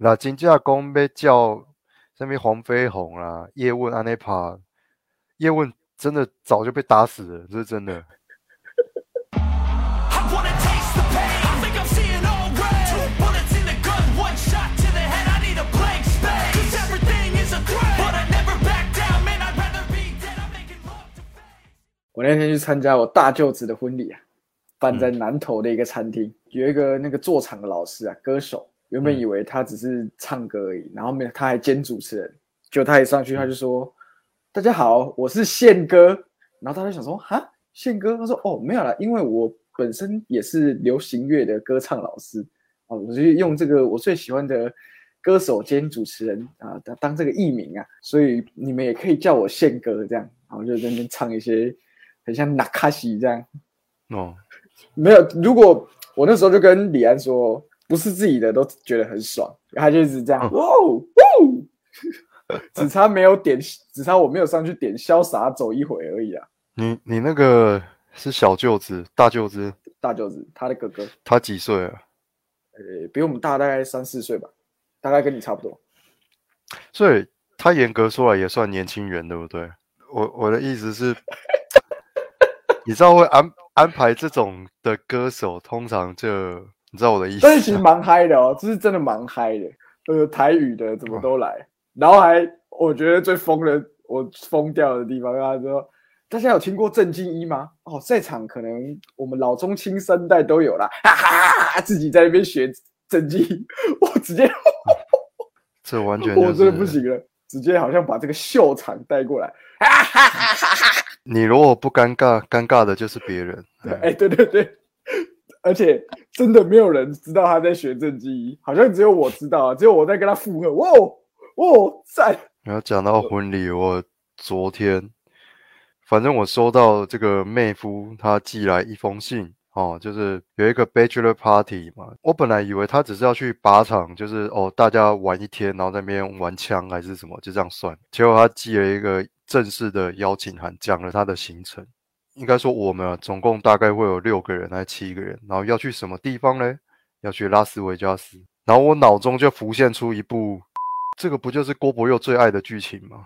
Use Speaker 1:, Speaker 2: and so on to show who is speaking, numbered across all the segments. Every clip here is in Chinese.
Speaker 1: 那金家公被叫，什么黄飞鸿啦、叶问安那拍，叶问真的早就被打死了，这是真的。
Speaker 2: 我那天去参加我大舅子的婚礼啊，办在南头的一个餐厅，有一个那个坐场的老师啊，歌手。原本以为他只是唱歌而已，然后没有他还兼主持人，就他一上去他就说：“大家好，我是宪哥。”然后大家就想说：“哈，宪哥？”他说：“哦，没有啦，因为我本身也是流行乐的歌唱老师啊，我就用这个我最喜欢的歌手兼主持人啊当当这个艺名啊，所以你们也可以叫我宪哥这样。”然后就在那边唱一些很像纳卡西这样。
Speaker 1: 哦，
Speaker 2: 没有，如果我那时候就跟李安说，不是自己的都觉得很爽，他就一直这样，哇哦哦，只差没有点，只差我没有上去点潇洒走一回而已啊。
Speaker 1: 你你那个是小舅子、大舅子，
Speaker 2: 大舅子，他的哥哥，
Speaker 1: 他几岁啊？
Speaker 2: 呃，比我们大大概三四岁吧，大概跟你差不多。
Speaker 1: 所以他严格说来也算年轻人，对不对？我我的意思是，你知道会安安排这种的歌手，通常就你知道我的意思
Speaker 2: 但是其实蛮嗨的哦，这是真的蛮嗨的，呃，台语的怎么都来，然后还我觉得最疯的，我疯掉的地方，他说。大家有听过郑经一吗？哦，在场可能我们老中青三代都有啦，哈哈，自己在那边学郑经一，我直接
Speaker 1: 这完全就
Speaker 2: 我真的不行了，直接好像把这个秀场带过来，哈哈哈哈哈！
Speaker 1: 你如果不尴尬，尴尬的就是别人。
Speaker 2: 对，哎，对对对，而且真的没有人知道他在学正经一，好像只有我知道，只有我在跟他附和，哇哦哇哦赞！
Speaker 1: 然后讲到婚礼，我昨天反正我收到这个妹夫他寄来一封信哦，就是有一个 bachelor party 嘛。我本来以为他只是要去靶场，就是哦大家玩一天，然后在那边玩枪还是什么，就这样算。结果他寄了一个正式的邀请函，讲了他的行程。应该说我们啊，总共大概会有六个人还是七个人，然后要去什么地方呢？要去拉斯维加斯。然后我脑中就浮现出一部，这个不就是郭伯佑最爱的剧情吗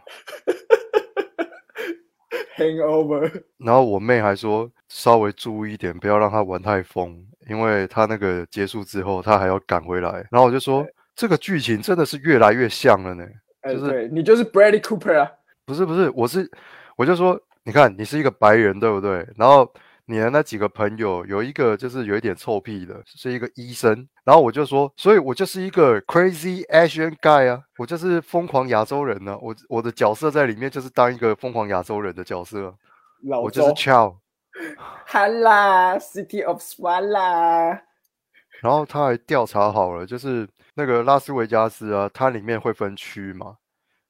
Speaker 2: ？Hangover，
Speaker 1: 然后我妹还说稍微注意一点，不要让他玩太疯，因为他那个结束之后他还要赶回来。然后我就说这个剧情真的是越来越像了呢。
Speaker 2: 哎，
Speaker 1: 就是
Speaker 2: 对你就是 Bradley Cooper 啊，
Speaker 1: 不是不是，我是我就说，你看你是一个白人对不对？然后你的那几个朋友有一个就是有一点臭屁的，是一个医生。然后我就说，所以我就是一个 crazy Asian guy 啊，我就是疯狂亚洲人呢、我我的角色在里面就是当一个疯狂亚洲人的角色，
Speaker 2: 老
Speaker 1: 我就是
Speaker 2: 周
Speaker 1: Chow。
Speaker 2: 哈啦，City of Swala，
Speaker 1: 然后他还调查好了，就是那个拉斯维加斯啊，它里面会分区嘛，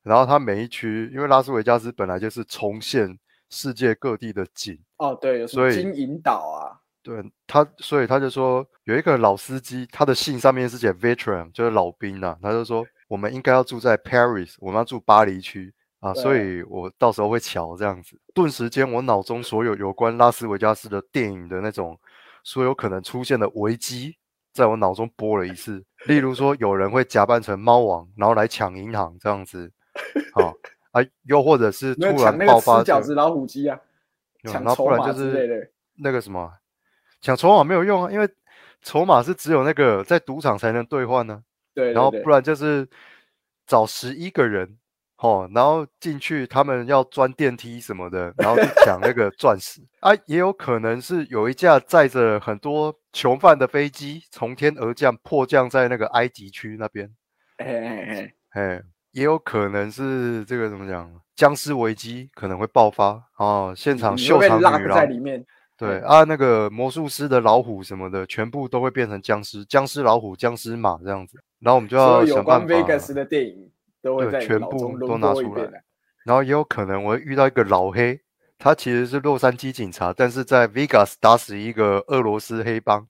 Speaker 1: 然后它每一区，因为拉斯维加斯本来就是重现世界各地的景，
Speaker 2: 哦，对，有什
Speaker 1: 所以
Speaker 2: 么金银岛啊？
Speaker 1: 对他，所以他就说有一个老司机，他的信上面是写 veteran，就是老兵呐、他就说我们应该要住在 Paris，我们要住巴黎区啊，所以我到时候会瞧这样子。顿时间，我脑中所有有关拉斯维加斯的电影的那种所有可能出现的危机，在我脑中播了一次。例如说，有人会假扮成猫王，然后来抢银行这样子，好啊，又或者是突然爆发
Speaker 2: 饺子老虎机啊，抢筹码之类的。
Speaker 1: 那个什么，抢筹码没有用啊，因为筹码是只有那个在赌场才能兑换呢、
Speaker 2: 对，对对
Speaker 1: 然后不然就是找十一个人，哦，然后进去他们要钻电梯什么的，然后去抢那个钻石 啊，也有可能是有一架载着很多囚犯的飞机从天而降，迫降在那个埃及区那边，
Speaker 2: 哎哎哎，
Speaker 1: 哎，也有可能是这个怎么讲，僵尸危机可能会爆发哦，现场秀场女
Speaker 2: 郎在里面。嗯
Speaker 1: 对啊，那个魔术师的老虎什么的，全部都会变成僵尸，僵尸老虎、僵尸马这样子。然后我们就要
Speaker 2: 有有关
Speaker 1: 想办法
Speaker 2: ，Vegas 的电影都会
Speaker 1: 对
Speaker 2: 在
Speaker 1: 全部都拿出来。然后也有可能我会遇到一个老黑，他其实是洛杉矶警察，但是在 Vegas 打死一个俄罗斯黑帮，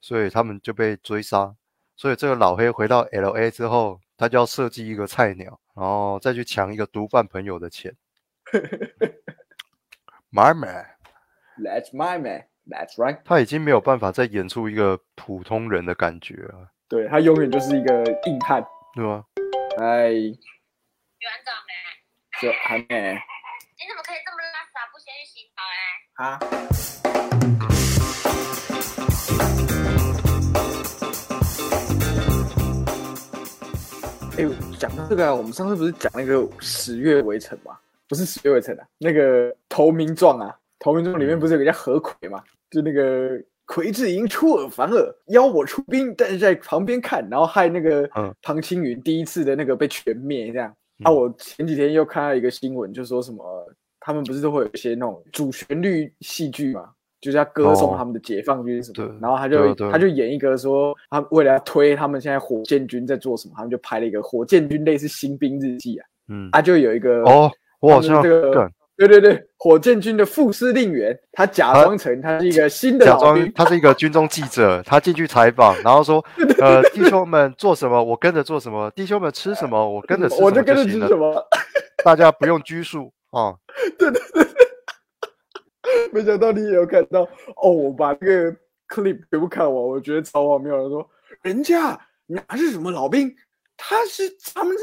Speaker 1: 所以他们就被追杀。所以这个老黑回到 LA 之后，他就要设计一个菜鸟，然后再去抢一个毒贩朋友的钱。My man。
Speaker 2: That's my man, that's right。
Speaker 1: 他已经没有办法再演出一个普通人的感觉了。
Speaker 2: 对他永远就是一个硬汉。
Speaker 1: 对吗？
Speaker 2: 哎，
Speaker 3: 有安长没？
Speaker 2: 就还没
Speaker 3: 你怎么可以这么拉撒，不先去洗澡嘞？
Speaker 2: 啊。哎，讲到这个啊，我们上次不是讲那个十月围城嘛？不是十月围城啊，那个投名状啊，投名状里面不是有个叫何魁嘛？就那个魁志营出尔反尔，邀我出兵，但是在旁边看，然后害那个
Speaker 1: 嗯
Speaker 2: 庞青云第一次的那个被全灭这样。啊，我前几天又看到一个新闻，就说什么他们不是都会有一些那种主旋律戏剧嘛，就是要歌颂
Speaker 1: 哦。
Speaker 2: 他们的解放军什么然后他就他就演一个说，他为了要推他们现在火箭军在做什么，他们就拍了一个火箭军类似新兵日记啊，
Speaker 1: 嗯，
Speaker 2: 他就有一个
Speaker 1: 哦，我好像
Speaker 2: 这个对对对，火箭军的副司令员，他假装成他是一个新的
Speaker 1: 假，装他是一个军中记者，他进去采访，然后说，呃，弟兄们做什么，我跟着做什么；弟兄们吃什么，我跟着吃什么
Speaker 2: 我就跟着吃什么。
Speaker 1: 大家不用拘束啊。
Speaker 2: 没想到你也有看到哦！我把这个 clip 全部看完，我觉得超荒谬的。说人家哪是什么老兵，他是他们这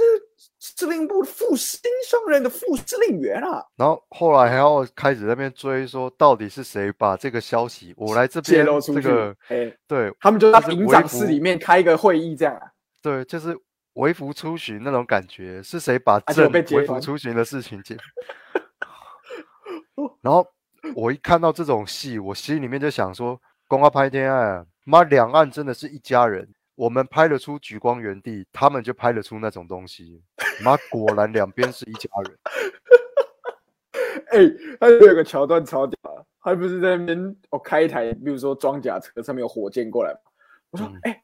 Speaker 2: 司令部副司令上任的副司令员啊！
Speaker 1: 然后后来还要开始在那边追，说到底是谁把这个消息我来这
Speaker 2: 泄
Speaker 1: 边
Speaker 2: 露出去，
Speaker 1: 这个
Speaker 2: 哎，
Speaker 1: 对
Speaker 2: 他们就在营长室里面开一个会议，这样啊。
Speaker 1: 对，就是微服出巡那种感觉，是谁把
Speaker 2: 而且我
Speaker 1: 正微服出巡的事情解？然后我一看到这种戏，我心里面就想说，公安拍天爱啊，妈，两岸真的是一家人。我们拍得出举光原地，他们就拍得出那种东西。妈，果然两边是一家人。
Speaker 2: 哎，他有个桥段超屌啊，他不是在那边哦开一台，比如说装甲车，上面有火箭过来嘛，我说
Speaker 1: 嗯，
Speaker 2: 哎、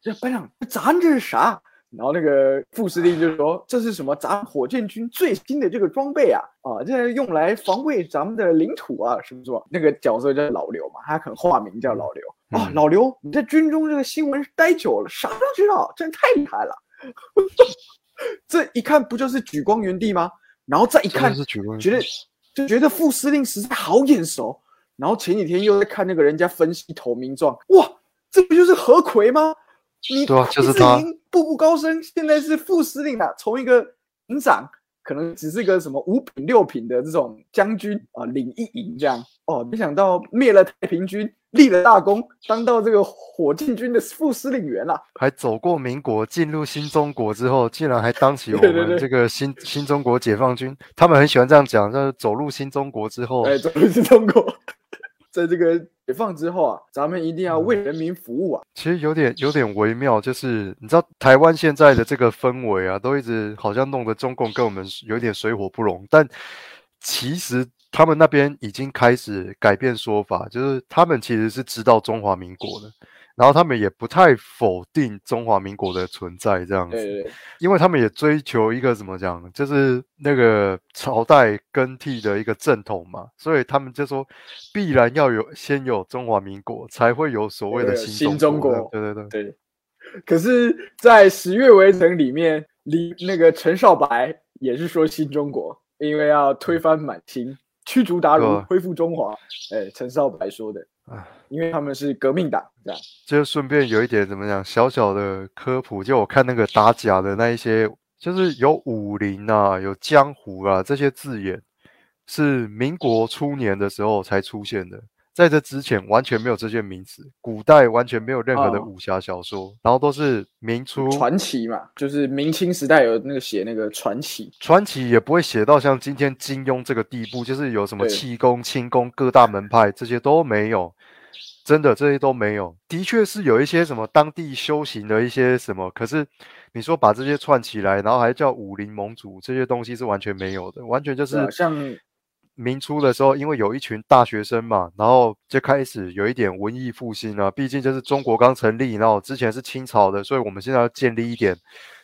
Speaker 2: 这班长，咱这是啥？然后那个副司令就说：“这是什么？咱火箭军最新的这个装备啊！啊，这是用来防卫咱们的领土啊，是不是？”那个角色叫老刘嘛，他可能化名叫老刘啊。
Speaker 1: 嗯
Speaker 2: 老刘，你在军中这个新闻待久了，啥都知道，真太厉害了。这一看不就是举光原地吗？然后再一看
Speaker 1: 是举光
Speaker 2: 觉得就觉得副司令实在好眼熟。然后前几天又在看那个人家分析投名状，哇，这不就是何奎吗？你
Speaker 1: 对啊就是他
Speaker 2: 已经步步高升，现在是副司令啊，从一个营长可能只是个什么五品六品的这种将军啊，领一营这样。哦，没想到灭了太平军，立了大功，当到这个火箭军的副司令员了。
Speaker 1: 还走过民国，进入新中国之后，竟然还当起 我们这个新新中国解放军。他们很喜欢这样讲，就是走入新中国之后，
Speaker 2: 哎，走入新中国，在这个解放之后啊，咱们一定要为人民服务啊。
Speaker 1: 其实有点有点微妙，就是你知道台湾现在的这个氛围啊，都一直好像弄得中共跟我们有点水火不容，但其实他们那边已经开始改变说法，就是他们其实是知道中华民国的，然后他们也不太否定中华民国的存在，这样子。
Speaker 2: 对对对，
Speaker 1: 因为他们也追求一个怎么讲，就是那个朝代更替的一个正统嘛，所以他们就说必然要有先有中华民国，才会有所谓的新
Speaker 2: 新中
Speaker 1: 国。
Speaker 2: 国
Speaker 1: 对对对，
Speaker 2: 对，可是，在十月围城里面，李那个陈少白也是说新中国，因为要推翻满清，驱逐鞑虏恢复中华。哎，陈少白说的
Speaker 1: 唉，
Speaker 2: 因为他们是革命党，这样。
Speaker 1: 就顺便有一点怎么讲，小小的科普，就我看那个打假的那一些，就是有武林啊，有江湖啊这些字眼，是民国初年的时候才出现的。在这之前完全没有这些名词，古代完全没有任何的
Speaker 2: 哦。
Speaker 1: 武侠小说，然后都是明初
Speaker 2: 传奇嘛，就是明清时代有那个写那个传奇，
Speaker 1: 传奇也不会写到像今天金庸这个地步，就是有什么
Speaker 2: 对。
Speaker 1: 气功、轻功各大门派这些都没有，真的这些都没有。的确是有一些什么当地修行的一些什么，可是你说把这些串起来，然后还叫武林盟主，这些东西是完全没有的，完全就是
Speaker 2: 是啊，像
Speaker 1: 明初的时候，因为有一群大学生嘛，然后就开始有一点文艺复兴啊。毕竟就是中国刚成立，然后之前是清朝的，所以我们现在要建立一点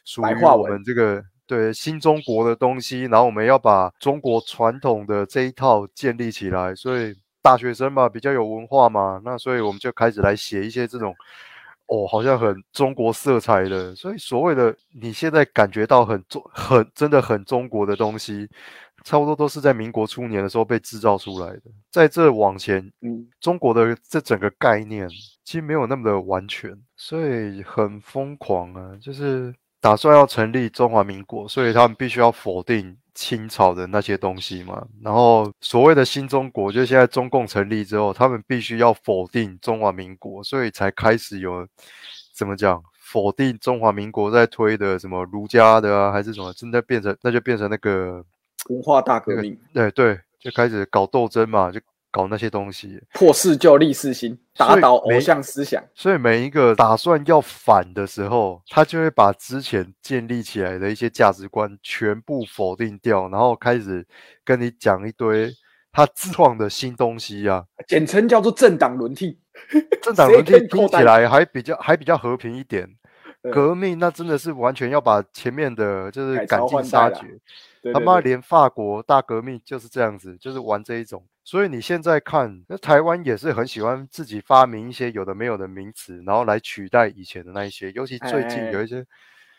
Speaker 1: 属于我们这个对新中国的东西，然后我们要把中国传统的这一套建立起来。所以大学生嘛，比较有文化嘛，那所以我们就开始来写一些这种。哦，好像很中国色彩的，所以所谓的你现在感觉到很中、很真的很中国的东西，差不多都是在民国初年的时候被制造出来的。在这往前，
Speaker 2: 嗯，
Speaker 1: 中国的这整个概念其实没有那么的完全，所以很疯狂啊！就是打算要成立中华民国，所以他们必须要否定清朝的那些东西嘛。然后所谓的新中国，就现在中共成立之后，他们必须要否定中华民国，所以才开始有怎么讲否定中华民国在推的什么儒家的啊，还是什么，真的变成那就变成那个
Speaker 2: 文化大革命，
Speaker 1: 对对，就开始搞斗争嘛，就。搞那些东西，
Speaker 2: 破四旧立四新，打倒偶像思想。
Speaker 1: 所以每一个打算要反的时候，他就会把之前建立起来的一些价值观全部否定掉，然后开始跟你讲一堆他自创的新东西啊，
Speaker 2: 简称叫做政党轮替。
Speaker 1: 政党轮替听起来还比较还比较和平一点，革命那真的是完全要把前面的就是赶尽杀绝。他妈连法国大革命就是这样子，就是玩这一种。所以你现在看，那台湾也是很喜欢自己发明一些有的没有的名词，然后来取代以前的那一些。尤其最近有一些，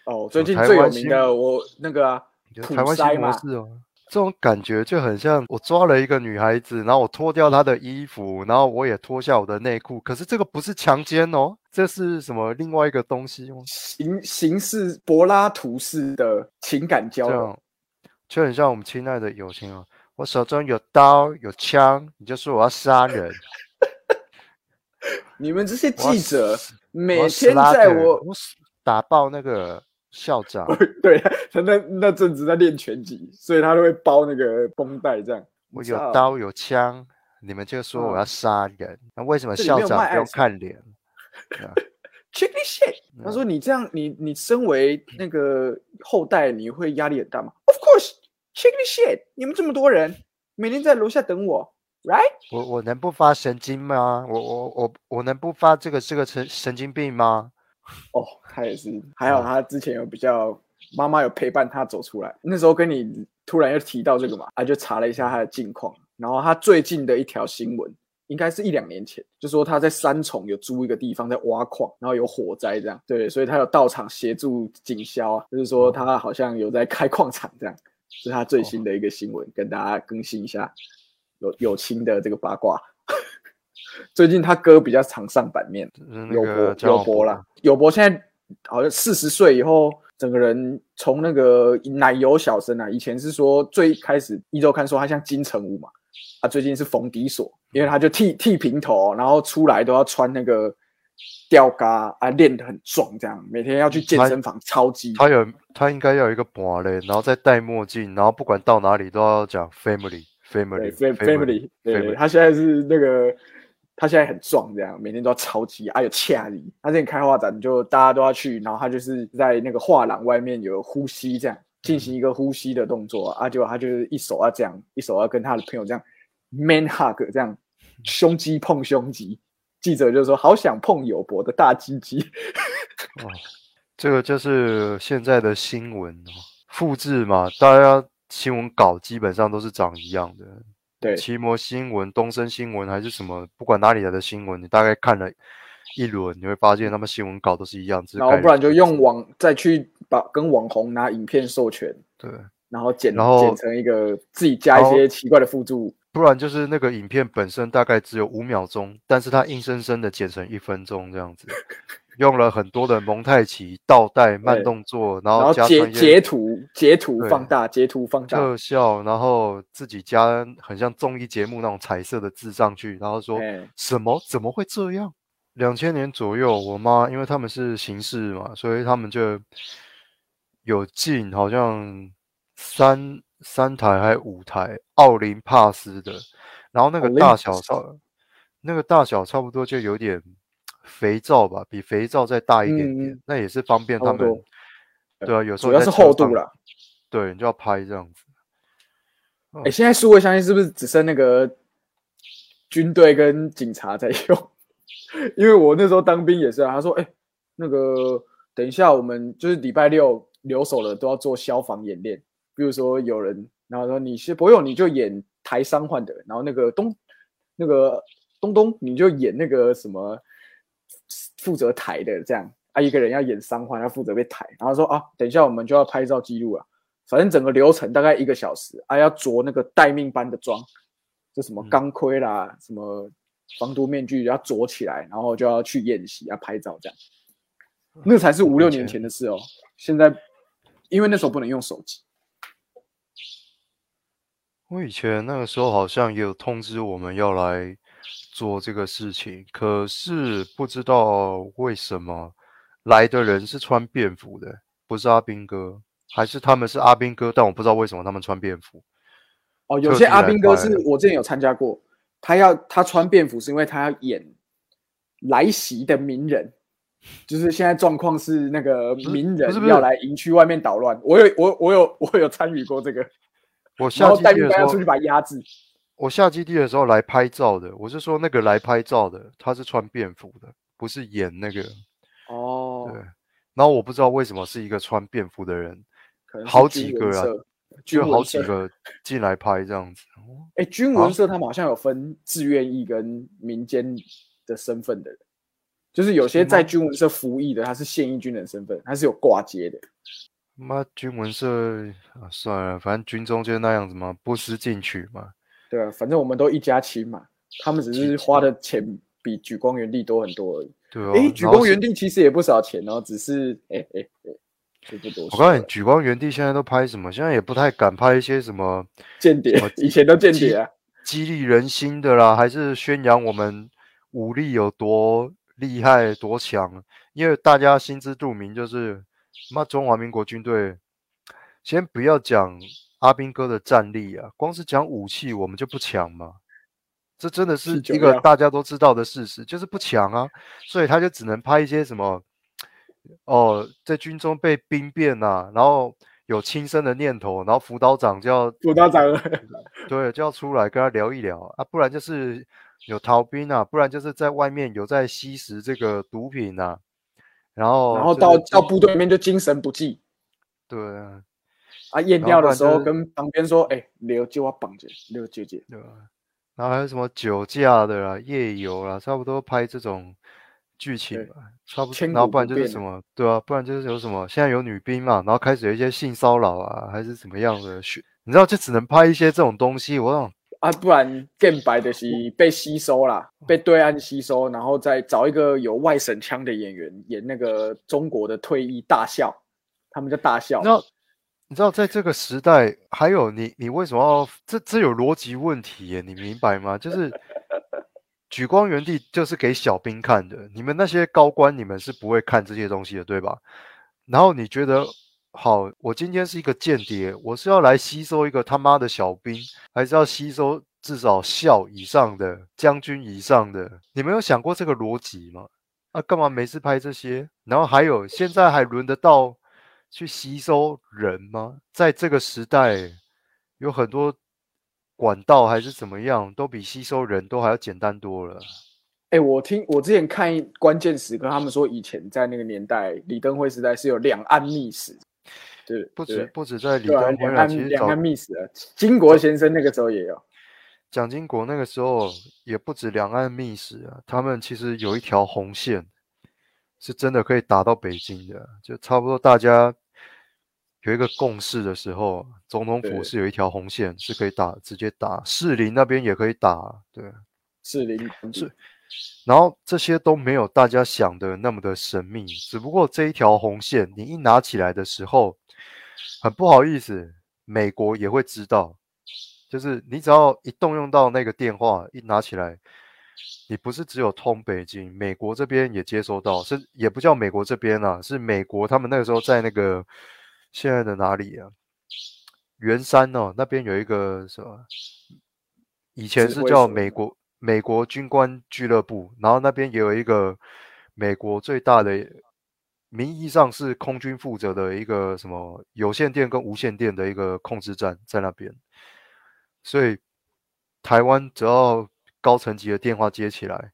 Speaker 2: 哦，最近最有名的我那个啊，
Speaker 1: 台湾新模式哦，这种感觉就很像我抓了一个女孩子，然后我脱掉她的衣服，然后我也脱下我的内裤。可是这个不是强奸哦，这是什么另外一个东西哦？
Speaker 2: 形形式柏拉图式的情感交流，
Speaker 1: 就很像我们亲爱的友情哦。我手中有刀有枪，你就说我要杀人。
Speaker 2: 你们这些记者每天在我
Speaker 1: 打爆那个校长，
Speaker 2: 对他那那阵子在练拳击，所以他都会包那个绷带这样。
Speaker 1: 我有刀有枪，你们就说我要杀人。那为什么校长不用看脸
Speaker 2: ？Check this shit。他说你这样，你你身为那个后代，你会压力很大吗？Of course。Check the shit！你们这么多人，每天在楼下等我，right？
Speaker 1: 我我能不发神经吗？我我我我能不发这个这个神神经病吗？
Speaker 2: 哦，他也是，还好他之前有比较妈妈有陪伴他走出来。那时候跟你突然又提到这个嘛，啊就查了一下他的近况，然后他最近的一条新闻，应该是一两年前，就说他在三重有租一个地方在挖矿，然后有火灾这样，对，所以他有到场协助警消啊，就是说他好像有在开矿场这样。是他最新的一个新闻，跟大家更新一下有友情的这个八卦。最近他哥比较常上版面，有博有博了。有博现在好像四十岁以后，整个人从那个奶油小生啊，以前是说最开始一周刊说他像金城武嘛，啊，最近是冯迪索，因为他就剃剃平头，然后出来都要穿那个。吊嘎啊，练得很壮，这样每天要去健身房超级。
Speaker 1: 他有，他应该要有一个脖嘞，然后再戴墨镜，然后不管到哪里都要讲 family，family，family。
Speaker 2: 对，他现在是那个，他现在很壮，这样每天都要超级，啊有恰力。他之前开画展，就大家都要去，然后他就是在那个画廊外面有呼吸，这样进行一个呼吸的动作啊，结果他就是一手要这样，一手要跟他的朋友这样 man hug，这样胸肌碰胸肌。记者就说：“好想碰友博的大鸡鸡。”
Speaker 1: 哦，这个就是现在的新闻哦，复制嘛，大家新闻稿基本上都是长一样的。
Speaker 2: 对，
Speaker 1: 奇摩新闻、东森新闻还是什么，不管哪里来的新闻，你大概看了一轮，你会发现他们新闻稿都是一样。
Speaker 2: 然后不然就用网再去把跟网红拿影片授权，
Speaker 1: 对，
Speaker 2: 然后剪，然后剪成一个自己加一些奇怪的附注。
Speaker 1: 不然就是那个影片本身大概只有五秒钟，但是它硬生生的剪成一分钟这样子，用了很多的蒙太奇、倒带、慢动作，然后
Speaker 2: 截截图、截图放大、截图放大
Speaker 1: 特效，然后自己加很像综艺节目那种彩色的字上去，然后说什么怎么会这样？两千年左右，我妈因为他们是刑事嘛，所以他们就有进好像三。三台还五台奥林帕斯的，然后那个大小差，那个大小差不多就有点肥皂吧，比肥皂再大一点点，那也是方便他们。对啊，有时候
Speaker 2: 主要是厚度了。
Speaker 1: 对，你就要拍这样子。
Speaker 2: 哎，现在数位相机是不是只剩那个军队跟警察在用？因为我那时候当兵也是啊，他说：“哎，那个等一下我们就是礼拜六留守了，都要做消防演练。”比如说有人，然后说你是不用，你就演台伤患的，然后那个东，那个东东，你就演那个什么负责抬的这样啊，一个人要演伤患，要负责被抬，然后说啊，等一下我们就要拍照记录了，反正整个流程大概一个小时啊，要着那个待命班的装，就什么钢盔啦，什么防毒面具要着起来，然后就要去演习，要拍照这样。那才是五六年前的事哦。现在因为那时候不能用手机，
Speaker 1: 我以前那个时候好像也有通知我们要来做这个事情，可是不知道为什么来的人是穿便服的，不是阿兵哥，还是他们是阿兵哥，但我不知道为什么他们穿便服。
Speaker 2: 哦，有些阿兵哥是我之前有参加过，他要他穿便服是因为他要演来袭的名人，就是现在状况是那个名人要来营区外面捣乱，我有我我有我有参与过这个，
Speaker 1: 我下基地的时候
Speaker 2: 出去，把他压制。
Speaker 1: 我下基地的时候来拍照的，我是说那个来拍照的，他是穿便服的，不是演那个。
Speaker 2: 哦
Speaker 1: 对，然后我不知道为什么是一个穿便服的人，
Speaker 2: 可能
Speaker 1: 好几个啊就好。几个进来拍这样子。哦
Speaker 2: 哎，军文社他们好像有分志愿役跟民间的身份的人，就是有些在军文社服役的，他是现役军人身份，他是有挂接的。
Speaker 1: 妈，军文社啊，算了，反正军中就那样子嘛，不思进取嘛。
Speaker 2: 对啊，反正我们都一家亲嘛，他们只是花的钱比举光原地多很多而已。
Speaker 1: 对啊，
Speaker 2: 哎、举光原地其实也不少钱哦，只是哎哎哎，就不多。
Speaker 1: 我告诉你，举光原地现在都拍什么？现在也不太敢拍一些什么
Speaker 2: 间谍，以前都间谍啊。
Speaker 1: 激励人心的啦，还是宣扬我们武力有多厉害、多强？因为大家心知肚明，就是妈中华民国军队，先不要讲阿兵哥的战力啊，光是讲武器，我们就不强嘛。这真的是一个大家都知道的事实，就是不强啊，所以他就只能拍一些什么，哦，在军中被兵变呐、然后有轻生的念头，然后辅导长就要
Speaker 2: 副大长，
Speaker 1: 对，就要出来跟他聊一聊啊，不然就是有逃兵啊，不然就是在外面有在吸食这个毒品啊，然后
Speaker 2: 然后到到部队里面就精神不济
Speaker 1: 对啊，
Speaker 2: 啊，验尿的时候跟旁边说，哎，留就我绑着，刘姐姐。
Speaker 1: 对吧？然后还有什么酒驾的啦、夜游啦，差不多拍这种剧情吧，差不多。然后不然就是什么，对啊，不然就是有什么，现在有女兵嘛，然后开始有一些性骚扰啊，还是怎么样的，学你知道，就只能拍一些这种东西。我想，
Speaker 2: 啊，不然更白的是被吸收啦，被对岸吸收，然后再找一个有外省腔的演员演那个中国的退役大校，他们叫大校
Speaker 1: 你知。道，你知道，在这个时代，还有你，你为什么要这这有逻辑问题耶？你明白吗？就是举光原地就是给小兵看的，你们那些高官，你们是不会看这些东西的，对吧？然后你觉得，好，我今天是一个间谍，我是要来吸收一个他妈的小兵，还是要吸收至少校以上的将军以上的？你们有想过这个逻辑吗？啊，干嘛没事拍这些？然后还有，现在还轮得到去吸收人吗？在这个时代，有很多管道还是怎么样，都比吸收人都还要简单多了。
Speaker 2: 哎、我听我之前看关键时刻，他们说以前在那个年代，李登辉时代是有两岸密使，对对
Speaker 1: 不止不止在李登辉啊，
Speaker 2: 两岸
Speaker 1: 其实
Speaker 2: 两岸密使啊，金国先生那个时候也有。
Speaker 1: 蒋经国那个时候也不止两岸密使啊，他们其实有一条红线，是真的可以打到北京的，就差不多大家有一个共识的时候，总统府是有一条红线是可以打，直接打，士林那边也可以打，对。
Speaker 2: 士林
Speaker 1: 是然后这些都没有大家想的那么的神秘，只不过这一条红线你一拿起来的时候，很不好意思，美国也会知道，就是你只要一动用到那个电话，一拿起来，你不是只有通北京，美国这边也接收到，是也不叫美国这边啊，是美国他们那个时候在那个现在的哪里啊？圆山哦，那边有一个什么？以前是叫美国美国军官俱乐部，然后那边也有一个美国最大的，名义上是空军负责的一个什么有线电跟无线电的一个控制站在那边，所以台湾只要高层级的电话接起来，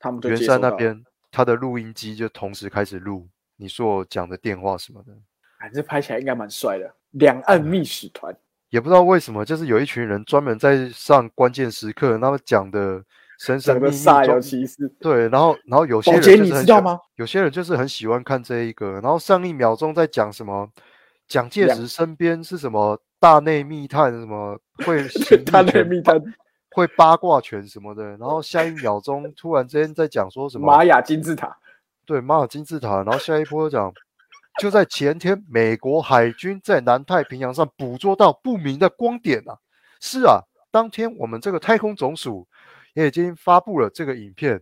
Speaker 2: 他们就
Speaker 1: 圆山那边他的录音机就同时开始录你所讲的电话什么的。
Speaker 2: 哎，这拍起来应该蛮帅的。两岸密使团，
Speaker 1: 也不知道为什么，就是有一群人专门在上关键时刻，他们讲的神神
Speaker 2: 整
Speaker 1: 秘秘
Speaker 2: 个煞有
Speaker 1: 中
Speaker 2: 其事。
Speaker 1: 对，然后然后有些，人就是很喜欢
Speaker 2: 你知道吗？
Speaker 1: 有些人就是很喜欢看这一个，然后上一秒钟在讲什么，蒋介
Speaker 2: 两
Speaker 1: 石身边是什么大内密探，什么会 行
Speaker 2: 他那
Speaker 1: 义拳
Speaker 2: 密探
Speaker 1: 会八卦拳什么的，然后下一秒钟突然之间在讲说什么
Speaker 2: 玛雅金字塔，
Speaker 1: 对玛雅金字塔，然后下一波讲，就在前天，美国海军在南太平洋上捕捉到不明的光点啊！是啊，当天我们这个太空总署也已经发布了这个影片。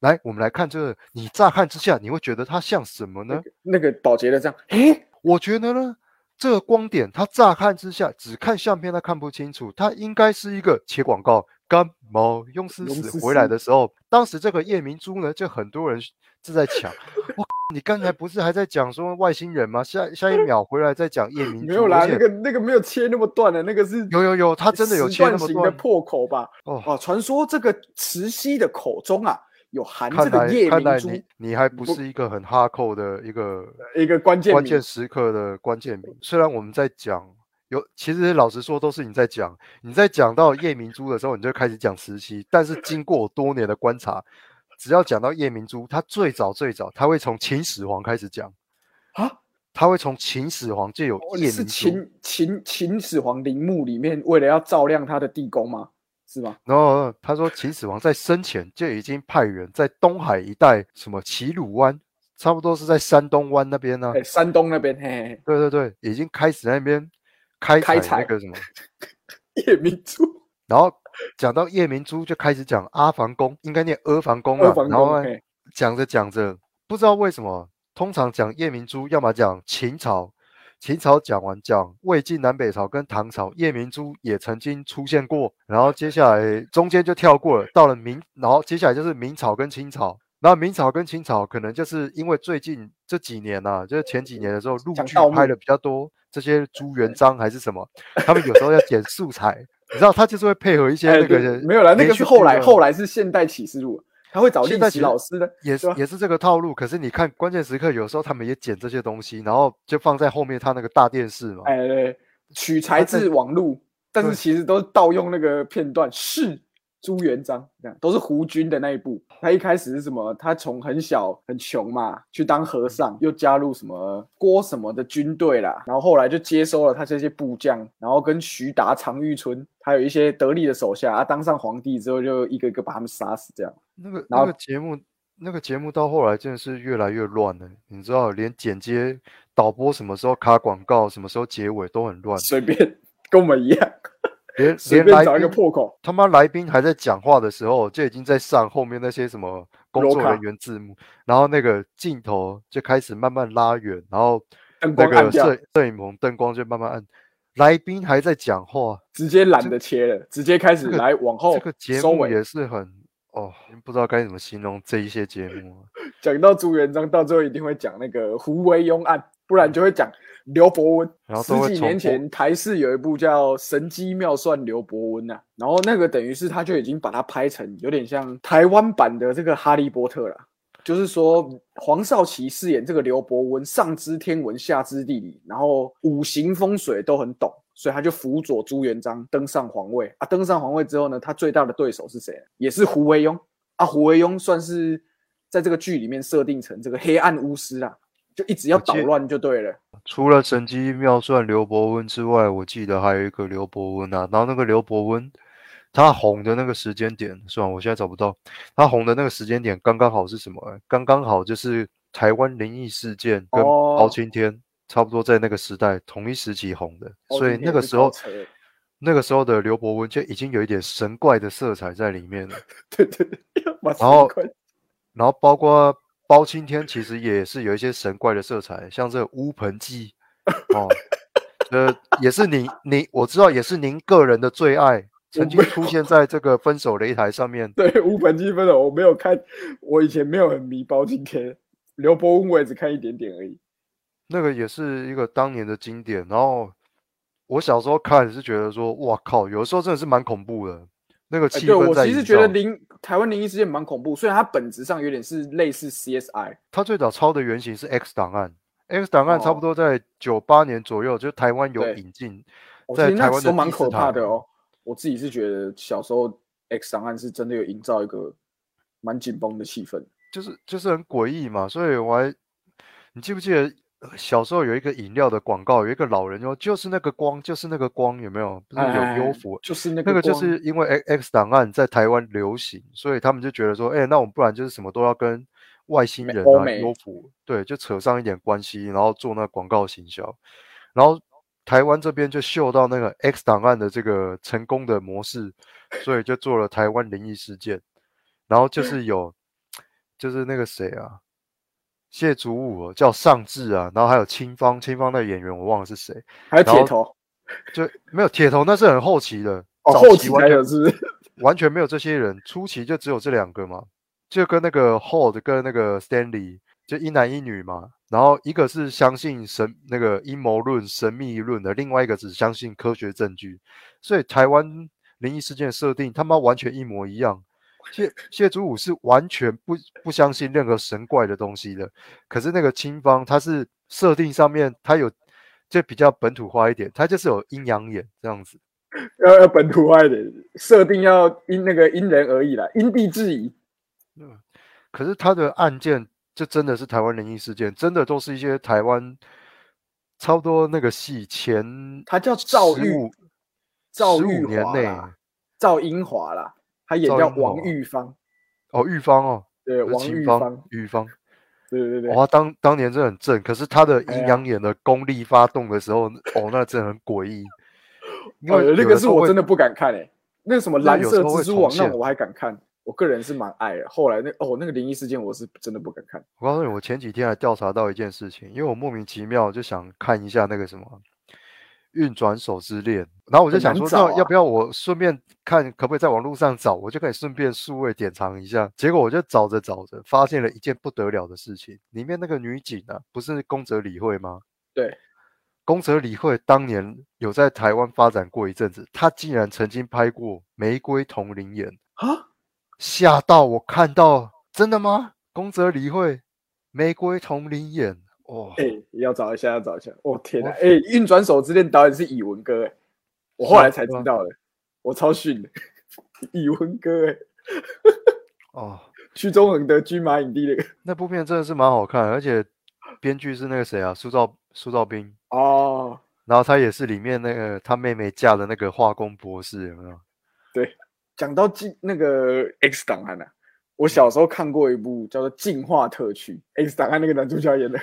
Speaker 1: 来，我们来看这个，你乍看之下，你会觉得它像什么呢？
Speaker 2: 那个保洁的这样，诶，
Speaker 1: 我觉得呢，这个光点，它乍看之下，只看相片它看不清楚，它应该是一个切广告。感冒用思死回来的时候，当时这个夜明珠呢，就很多人正在抢。我，你刚才不是还在讲说外星人吗？下下一秒回来再讲夜明珠，
Speaker 2: 没有啦，那个那个没有切那么断的，那个是
Speaker 1: 有有有，他真的有切那么
Speaker 2: 断的破口吧？哦哦，传说这个慈禧的口中啊。有含这个夜明珠，
Speaker 1: 你你还不是一个很哈扣的一个
Speaker 2: 一个关键
Speaker 1: 关键时刻的关键名。虽然我们在讲有，其实老实说都是你在讲，你在讲到夜明珠的时候，你就开始讲时期。但是经过多年的观察，只要讲到夜明珠，他最早最早，他会从秦始皇开始讲
Speaker 2: 啊，
Speaker 1: 他会从秦始皇就有夜明珠。
Speaker 2: 是秦秦秦始皇陵墓里面为了要照亮他的地宫吗？是吗？
Speaker 1: 然后他说，秦始皇在生前就已经派人在东海一带，什么齐鲁湾，差不多是在山东湾那边呢。
Speaker 2: 山东那边，嘿，
Speaker 1: 对对对，已经开始那边开采那个什么
Speaker 2: 夜明珠。
Speaker 1: 然后讲到夜明珠，就开始讲阿房宫，应该念阿房宫啊。然后讲着讲着，不知道为什么，通常讲夜明珠，要么讲秦朝。秦朝讲完，讲魏晋南北朝跟唐朝，夜明珠也曾经出现过。然后接下来中间就跳过了，到了明，然后接下来就是明朝跟清朝。然后明朝跟清朝可能就是因为最近这几年呐，就是前几年的时候，陆剧拍的比较多，这些朱元璋还是什么，他们有时候要剪素材，你知道，他就是会配合一些那个
Speaker 2: 没有了，那个是后来，后来是现代启示录。他会找历史老师的，
Speaker 1: 也是也是这个套路。可是你看关键时刻，有时候他们也剪这些东西，然后就放在后面他那个大电视嘛。
Speaker 2: 哎，对，取材自网路，但是其实都盗用那个片段是。朱元璋这样都是胡军的那一部。他一开始是什么？他从很小很穷嘛，去当和尚，又加入什么郭什么的军队啦。然后后来就接收了他这些部将，然后跟徐达、常遇春，还有一些得力的手下啊，当上皇帝之后就一个一个把他们杀死。这样
Speaker 1: 那个那个节目，那个节目到后来真的是越来越乱了。你知道，连剪接、导播什么时候卡广告，什么时候结尾都很乱，
Speaker 2: 随便跟我们一样。
Speaker 1: 连连来找一个破口，他妈来宾还在讲话的时候，就已经在上后面那些什么工作人员字幕，然后那个镜头就开始慢慢拉远，然后那个摄摄影棚灯光就慢慢暗，来宾还在讲话，
Speaker 2: 直接懒得切了，直接开始来往后。
Speaker 1: 这个节目也是很哦，不知道该怎么形容这一些节目。
Speaker 2: 讲到朱元璋，到最后一定会讲那个胡惟庸案，不然就会讲。刘伯温，十几年前台视有一部叫《神机妙算刘伯温》呐，然后那个等于是他就已经把它拍成有点像台湾版的这个《哈利波特》了，就是说黄少祺饰演这个刘伯温，上知天文下知地理，然后五行风水都很懂，所以他就辅佐朱元璋登上皇位啊。登上皇位之后呢，他最大的对手是谁？也是胡惟庸啊。胡惟庸算是在这个剧里面设定成这个黑暗巫师啊。就一直要捣乱就对了。
Speaker 1: 除了神机妙算刘伯温之外，我记得还有一个刘伯温啊。然后那个刘伯温，他红的那个时间点，算了，我现在找不到。他红的那个时间点刚刚好是什么？刚刚好就是台湾灵异事件跟包青天差不多在那个时代同一时期红的。所以那个时候，那个时候的刘伯温就已经有一点神怪的色彩在里面了。
Speaker 2: 对 对对。
Speaker 1: 然后，然后包括。包青天其实也是有一些神怪的色彩，像这乌盆记 哦，呃，也是您您我知道也是您个人的最爱，曾经出现在这个分手擂台上面。
Speaker 2: 对，乌盆记分手我没有看，我以前没有很迷包青天，刘伯温我也只看一点点而已。
Speaker 1: 那个也是一个当年的经典，然后我小时候看是觉得说，哇靠，有的时候真的是蛮恐怖的。那个气氛
Speaker 2: 对我其实觉得灵台湾灵异事件蛮恐怖，虽然它本质上有点是类似 CSI。
Speaker 1: 它最早抄的原型是 X 档案，X 档案差不多在九八年左右，就台湾有引进，在台湾
Speaker 2: 都蛮可怕的哦。我自己是觉得小时候 X 档案是真的有营造一个蛮紧绷的气氛，
Speaker 1: 就是就是很诡异嘛。所以我还你记不记得？小时候有一个饮料的广告，有一个老人说：“就是那个光，就是那个光，有没有？不是有优福，
Speaker 2: 就是那个那
Speaker 1: 个，就是因为 X 档案在台湾流行，所以他们就觉得说：，哎，那我们不然就是什么都要跟外星人啊、
Speaker 2: 欧美
Speaker 1: UFO，对，就扯上一点关系，然后做那广告行销，然后台湾这边就嗅到那个 X 档案的这个成功的模式，所以就做了台湾灵异事件，然后就是有就是那个谁啊，谢祖武哦叫尚志啊，然后还有清芳，清芳那个演员我忘了是谁，
Speaker 2: 还有铁头，
Speaker 1: 就没有铁头，那是很后期的，
Speaker 2: 哦，
Speaker 1: 早
Speaker 2: 后期才有是是？
Speaker 1: 完全没有这些人，初期就只有这两个嘛，就跟那个 Hold 跟那个 Stanley 就一男一女嘛，然后一个是相信神那个阴谋论、神秘论的，另外一个只相信科学证据，所以台湾灵异事件设定他妈完全一模一样。谢谢祖武是完全不不相信任何神怪的东西的，可是那个清方他是设定上面他有就比较本土化一点，他就是有阴阳眼这样子。
Speaker 2: 要要本土化一点，设定要因那个因人而异啦，因地制宜。
Speaker 1: 可是他的案件就真的是台湾灵异事件，真的都是一些台湾差不多那个戏前
Speaker 2: 他叫赵玉
Speaker 1: 15
Speaker 2: 赵
Speaker 1: 15
Speaker 2: 玉
Speaker 1: 年内
Speaker 2: 华啦，赵英华啦，他演叫王玉芳，
Speaker 1: 哦，玉芳哦，
Speaker 2: 对，王玉
Speaker 1: 芳
Speaker 2: 芳，，
Speaker 1: 玉芳，
Speaker 2: 对对对，
Speaker 1: 哇，当当年真的很正，可是他的阴阳眼的功力发动的时候，哦，那真的很诡异。因为
Speaker 2: 哦，那个是我真的不敢看诶、那个什么蓝色蜘蛛网那种我还敢看，我个人是蛮爱的。后来那哦那个灵异事件我是真的不敢看。
Speaker 1: 我告诉你，我前几天还调查到一件事情，因为我莫名其妙就想看一下那个什么运转手之恋，然后我就想说，那要不要我顺便看可不可以在网络上找，我就可以顺便数位典藏一下。结果我就找着找着，发现了一件不得了的事情，里面那个女警啊，不是宫泽理惠吗？
Speaker 2: 对，
Speaker 1: 宫泽理惠当年有在台湾发展过一阵子，她竟然曾经拍过《玫瑰同林眼》。
Speaker 2: 啊，
Speaker 1: 吓到我看到，真的吗？宫泽理惠，玫瑰同林眼，哦，
Speaker 2: 哎、要找一下，要找一下。哦天哪，
Speaker 1: 我
Speaker 2: 哎、运转手之恋导演是以文哥哎、我后来才知道的，我超逊的，以文哥哎、
Speaker 1: 哦，
Speaker 2: 屈中恒得军马影帝那个
Speaker 1: 那部片真的是蛮好看，而且编剧是那个谁啊，苏兆苏兆斌，
Speaker 2: 哦，
Speaker 1: 然后他也是里面那个他妹妹嫁的那个化工博士，有没有？
Speaker 2: 对讲到进那个 X 档案啊，我小时候看过一部叫做《进化特区》，X 档案那个男主角演的。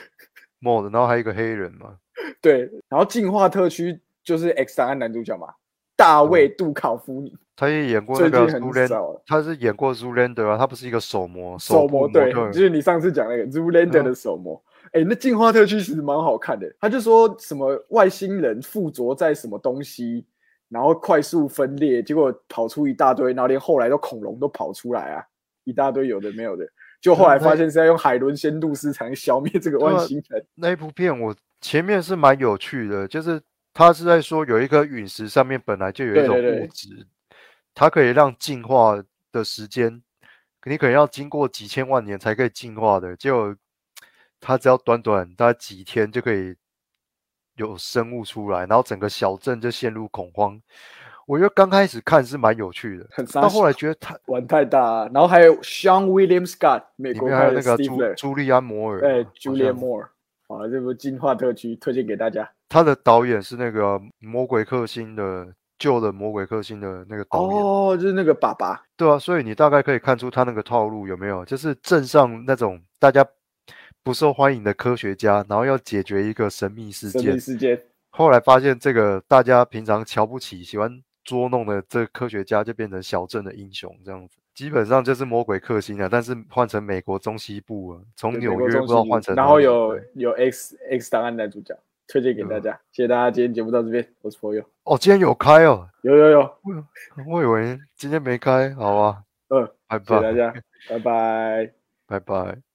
Speaker 1: mod，然后还有一个黑人嘛，
Speaker 2: 对，然后进化特区就是 X 档案男主角嘛，大卫杜考夫尼，
Speaker 1: 他也演 过那个。他是演过 Zoolander 啊，他不是一个手模，
Speaker 2: 手模对，就是你上次讲那个 Zoolander
Speaker 1: 嗯
Speaker 2: 的手模。哎、那进化特区其实蛮好看的。他就说什么外星人附着在什么东西，然后快速分裂，结果跑出一大堆，然后连后来的恐龙都跑出来啊，一大堆有的没有的。就后来发现是在用海伦仙度斯才能消灭这个外星人。
Speaker 1: 那一部片我前面是蛮有趣的，就是他是在说有一颗陨石上面本来就有一种
Speaker 2: 对对对
Speaker 1: 物质，它可以让进化的时间，你可能要经过几千万年才可以进化的，结果它只要短短大概几天就可以有生物出来，然后整个小镇就陷入恐慌。我觉得刚开始看是蛮有趣的，到后来觉得他
Speaker 2: 玩太大、啊，然后还有 Sean William Scott，美
Speaker 1: 里面还有那个朱朱利安摩尔，
Speaker 2: 对
Speaker 1: 好
Speaker 2: ，Julian Moore，好，这部进化特区推荐给大家。
Speaker 1: 他的导演是那个《魔鬼克星》的旧的《魔鬼克星》的那个导演，
Speaker 2: 哦，就是那个爸爸，
Speaker 1: 对啊，所以你大概可以看出他那个套路有没有，就是镇上那种大家不受欢迎的科学家，然后要解决一个神秘事件
Speaker 2: 神秘
Speaker 1: 件，
Speaker 2: 事件。
Speaker 1: 后来发现这个大家平常瞧不起、喜欢捉弄的这科学家，就变成小镇的英雄这样子。基本上就是魔鬼克星啊，但是换成美国中西部啊，从
Speaker 2: 对
Speaker 1: 纽约不知道换成
Speaker 2: 然后有有 X X 档案男主角，推荐给大家。谢谢大家，今天节目到这边，我是朋友，
Speaker 1: 哦，今天有开哦，
Speaker 2: 有有有，
Speaker 1: 我以为今天没开，好吧，
Speaker 2: 嗯，
Speaker 1: 拜
Speaker 2: 谢谢大，家，拜拜。
Speaker 1: 拜拜。